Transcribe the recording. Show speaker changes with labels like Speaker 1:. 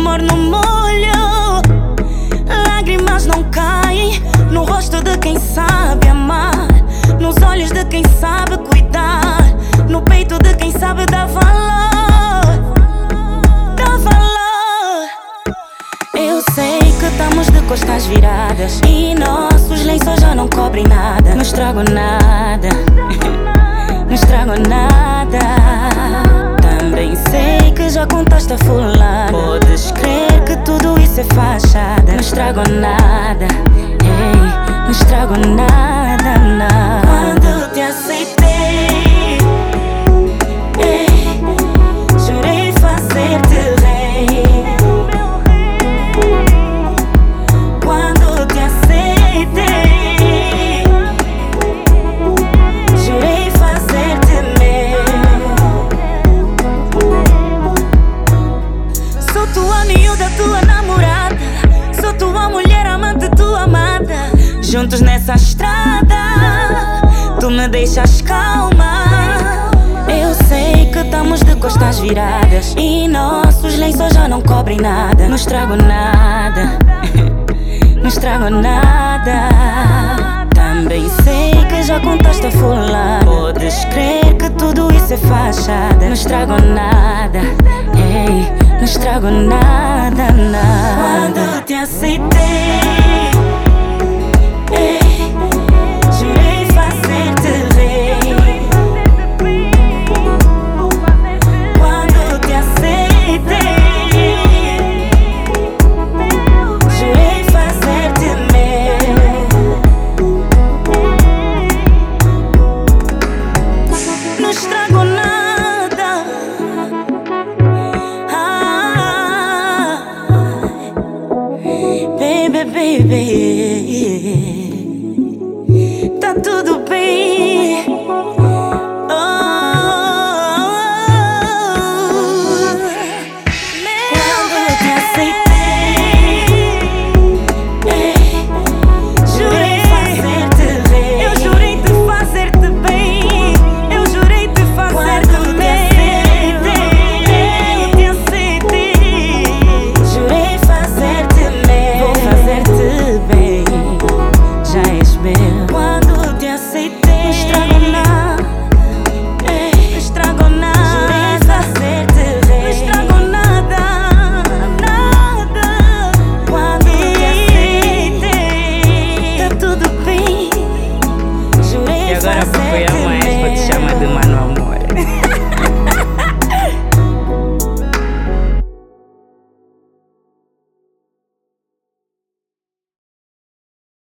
Speaker 1: amor não molho, lágrimas não caem no rosto de quem sabe amar, nos olhos de quem sabe cuidar, no peito de quem sabe dar valor. dar valor. Eu sei que estamos de costas viradas e nossos lençóis já não cobrem nada, não estrago nada, não estrago nada. Estrago nada, ei, não estrago nada, não. Quando te aceitei, ei, jurei fazer-te rei. Quando te aceitei, jurei fazer-te meu. Sou tua miúda, tua namorada. Tua mulher amante, tua amada. Juntos nessa estrada, tu me deixas calma. Eu sei que estamos de costas viradas e nossos lençóis já não cobrem nada. Não estrago nada, não estrago nada. Também sei que já contaste a fulana. Podes crer que tudo isso é fachada. Não estrago nada, ei, não estrago nada, não. Baby.